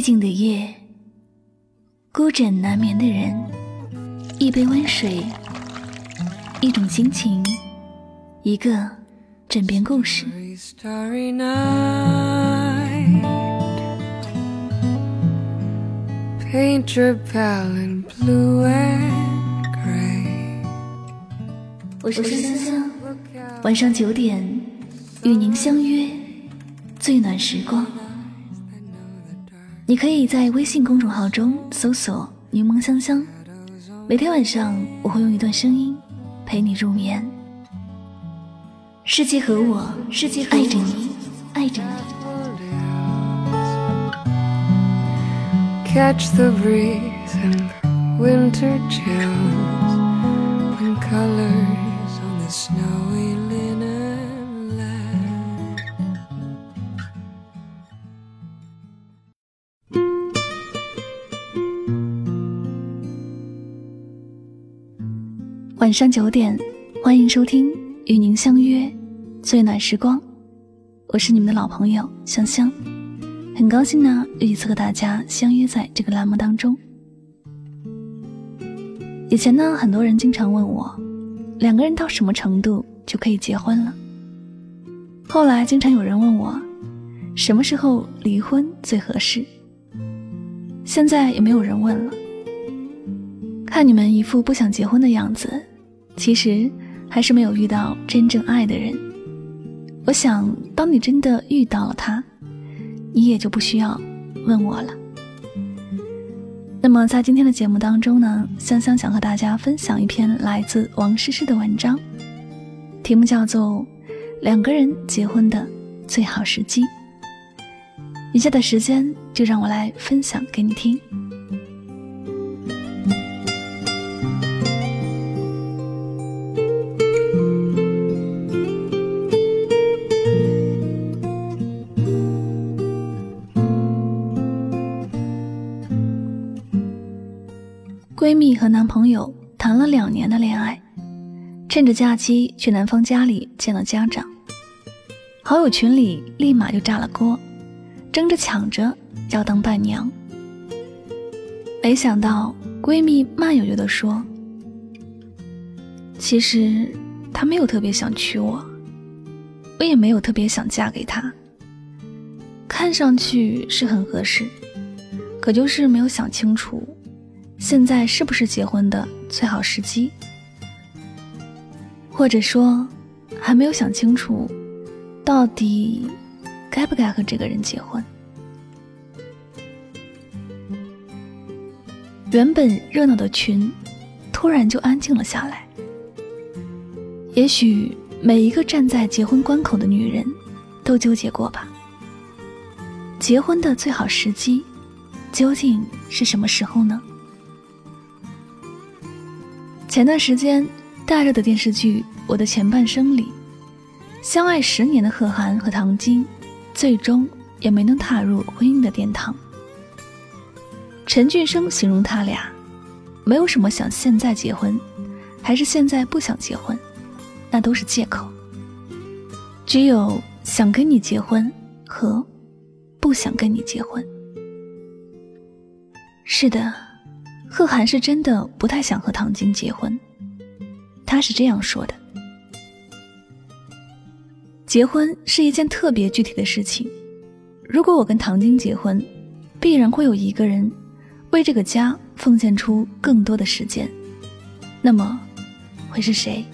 寂静的夜，孤枕难眠的人，一杯温水，一种心情，一个枕边故事。我是香香，晚上九点与您相约最暖时光。你可以在微信公众号中搜索“柠檬香香”，每天晚上我会用一段声音陪你入眠。世界和我，世界爱着你，爱着你。Catch the breeze and winter chills and colors on the snowy 晚上九点，欢迎收听与您相约最暖时光，我是你们的老朋友香香，很高兴呢又一次和大家相约在这个栏目当中。以前呢，很多人经常问我，两个人到什么程度就可以结婚了？后来经常有人问我，什么时候离婚最合适？现在也没有人问了。看你们一副不想结婚的样子。其实还是没有遇到真正爱的人。我想，当你真的遇到了他，你也就不需要问我了。那么，在今天的节目当中呢，香香想和大家分享一篇来自王诗诗的文章，题目叫做《两个人结婚的最好时机》。以下的时间，就让我来分享给你听。闺蜜和男朋友谈了两年的恋爱，趁着假期去男方家里见了家长，好友群里立马就炸了锅，争着抢着要当伴娘。没想到闺蜜慢悠悠地说：“其实他没有特别想娶我，我也没有特别想嫁给他。看上去是很合适，可就是没有想清楚。”现在是不是结婚的最好时机？或者说，还没有想清楚，到底该不该和这个人结婚？原本热闹的群，突然就安静了下来。也许每一个站在结婚关口的女人，都纠结过吧。结婚的最好时机，究竟是什么时候呢？前段时间大热的电视剧《我的前半生》里，相爱十年的贺涵和唐晶，最终也没能踏入婚姻的殿堂。陈俊生形容他俩，没有什么想现在结婚，还是现在不想结婚，那都是借口。只有想跟你结婚和不想跟你结婚。是的。贺涵是真的不太想和唐晶结婚，他是这样说的：“结婚是一件特别具体的事情，如果我跟唐晶结婚，必然会有一个人为这个家奉献出更多的时间，那么会是谁？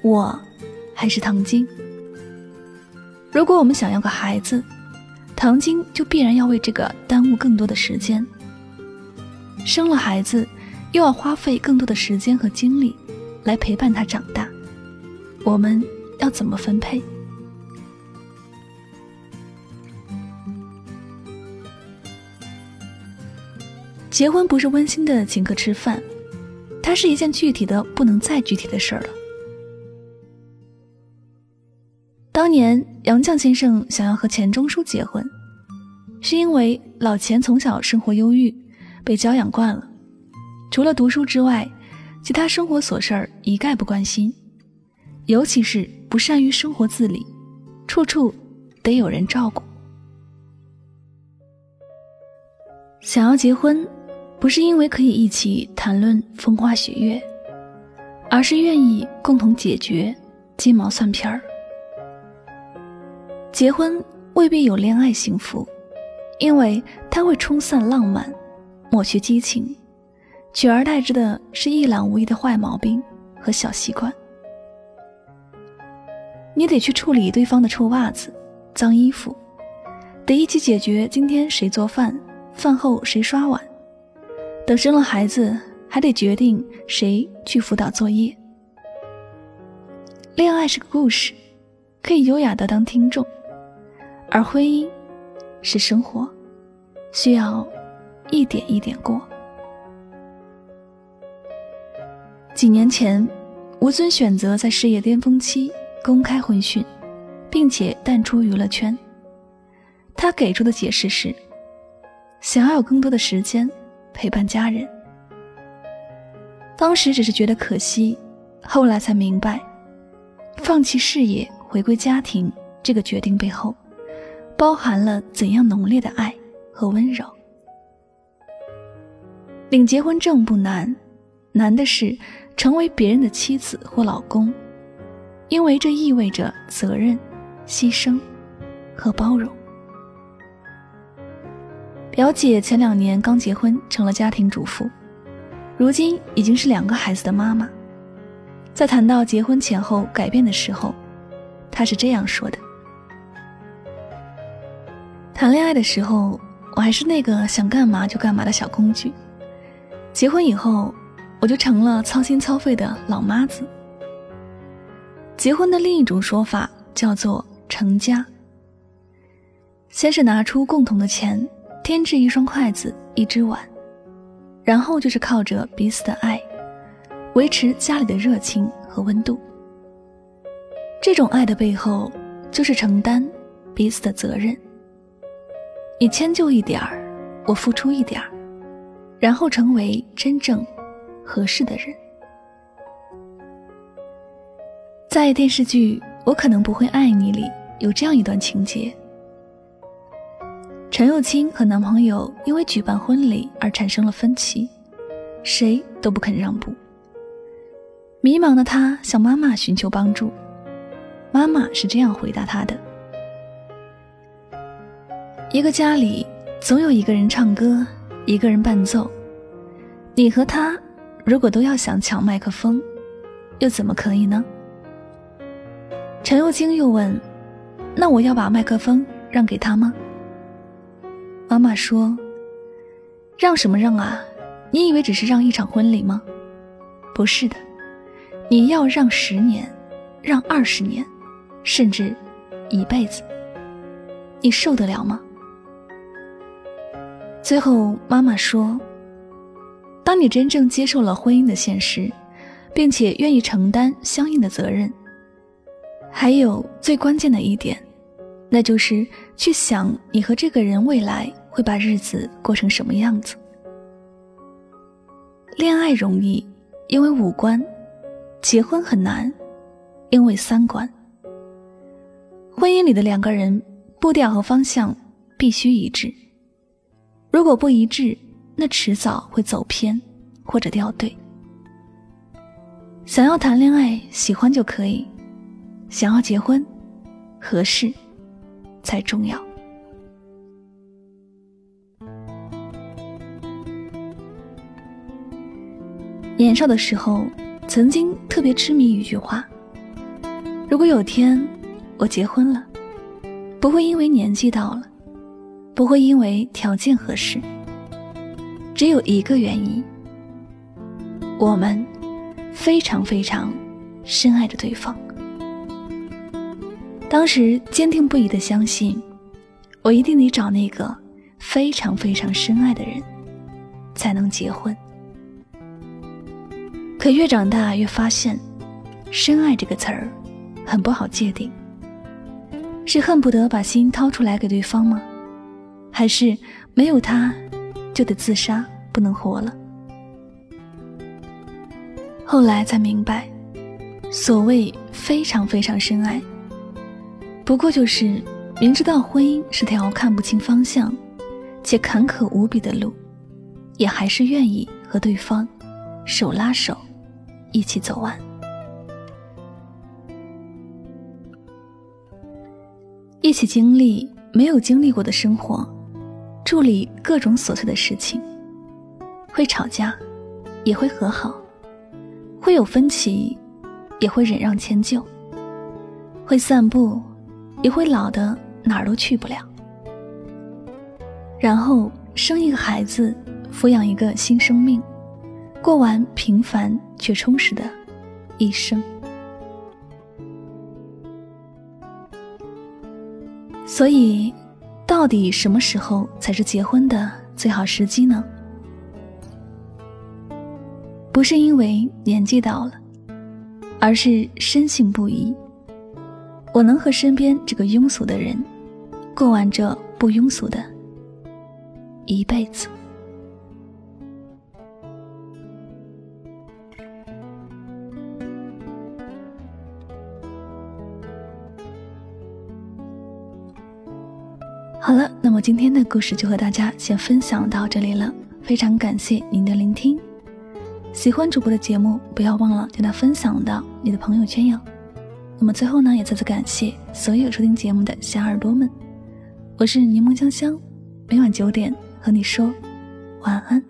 我还是唐晶？如果我们想要个孩子，唐晶就必然要为这个耽误更多的时间。”生了孩子，又要花费更多的时间和精力来陪伴他长大，我们要怎么分配？结婚不是温馨的请客吃饭，它是一件具体的不能再具体的事儿了。当年杨绛先生想要和钱钟书结婚，是因为老钱从小生活忧郁。被教养惯了，除了读书之外，其他生活琐事儿一概不关心，尤其是不善于生活自理，处处得有人照顾。想要结婚，不是因为可以一起谈论风花雪月，而是愿意共同解决鸡毛蒜皮儿。结婚未必有恋爱幸福，因为它会冲散浪漫，抹去激情，取而代之的是一览无遗的坏毛病和小习惯。你得去处理对方的臭袜子、脏衣服，得一起解决今天谁做饭。饭后谁刷碗？等生了孩子，还得决定谁去辅导作业。恋爱是个故事，可以优雅的当听众；而婚姻是生活，需要一点一点过。几年前，吴尊选择在事业巅峰期公开婚讯，并且淡出娱乐圈。他给出的解释是。想要有更多的时间陪伴家人，当时只是觉得可惜，后来才明白，放弃事业回归家庭这个决定背后，包含了怎样浓烈的爱和温柔。领结婚证不难，难的是成为别人的妻子或老公，因为这意味着责任、牺牲和包容。表姐前两年刚结婚，成了家庭主妇，如今已经是两个孩子的妈妈。在谈到结婚前后改变的时候，她是这样说的：“谈恋爱的时候，我还是那个想干嘛就干嘛的小工具；结婚以后，我就成了操心操肺的老妈子。结婚的另一种说法叫做成家，先是拿出共同的钱。”添置一双筷子，一只碗，然后就是靠着彼此的爱，维持家里的热情和温度。这种爱的背后，就是承担彼此的责任。你迁就一点儿，我付出一点儿，然后成为真正合适的人。在电视剧《我可能不会爱你》里，有这样一段情节。陈又青和男朋友因为举办婚礼而产生了分歧，谁都不肯让步。迷茫的他向妈妈寻求帮助，妈妈是这样回答他的：“一个家里总有一个人唱歌，一个人伴奏。你和他如果都要想抢麦克风，又怎么可以呢？”陈又青又问：“那我要把麦克风让给他吗？”妈妈说：“让什么让啊？你以为只是让一场婚礼吗？不是的，你要让十年，让二十年，甚至一辈子。你受得了吗？”最后，妈妈说：“当你真正接受了婚姻的现实，并且愿意承担相应的责任，还有最关键的一点，那就是去想你和这个人未来。”会把日子过成什么样子？恋爱容易，因为五官；结婚很难，因为三观。婚姻里的两个人步调和方向必须一致，如果不一致，那迟早会走偏或者掉队。想要谈恋爱，喜欢就可以；想要结婚，合适才重要。年少的时候，曾经特别痴迷一句话：“如果有天我结婚了，不会因为年纪到了，不会因为条件合适，只有一个原因，我们非常非常深爱着对方。”当时坚定不移的相信，我一定得找那个非常非常深爱的人，才能结婚。可越长大越发现，“深爱”这个词儿很不好界定。是恨不得把心掏出来给对方吗？还是没有他就得自杀，不能活了？后来才明白，所谓非常非常深爱，不过就是明知道婚姻是条看不清方向，且坎坷无比的路，也还是愿意和对方手拉手一起走完。一起经历没有经历过的生活，处理各种琐碎的事情，会吵架，也会和好，会有分歧，也会忍让迁就，会散步，也会老的哪儿都去不了。然后生一个孩子，抚养一个新生命，过完平凡却充实的一生。所以，到底什么时候才是结婚的最好时机呢？不是因为年纪到了，而是深信不疑。我能和身边这个庸俗的人，过完这不庸俗的。一辈子。好了，那么今天的故事就和大家先分享到这里了。非常感谢您的聆听，喜欢主播的节目，不要忘了将它分享到你的朋友圈哟。那么最后呢，也再次感谢所有收听节目的小耳朵们，我是柠檬香香，每晚九点。和你说晚安。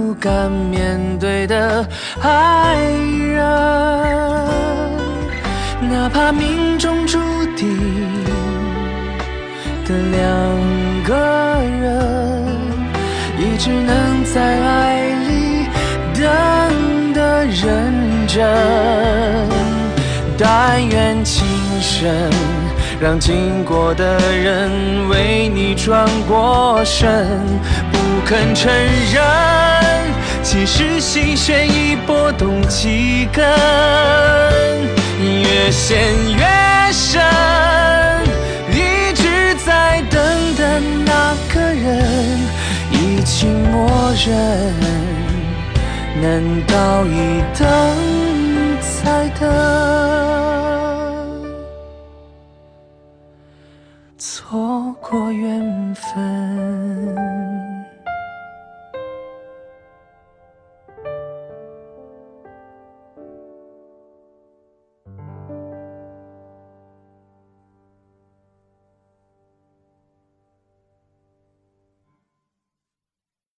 敢面对的爱人。哪怕命中注定的两个人，也只能在爱里等的认真。但愿情深，让经过的人为你转过身，肯承认，其实心弦已拨动几根，越陷越深。一直在等的那个人已经默认，难道一等再等？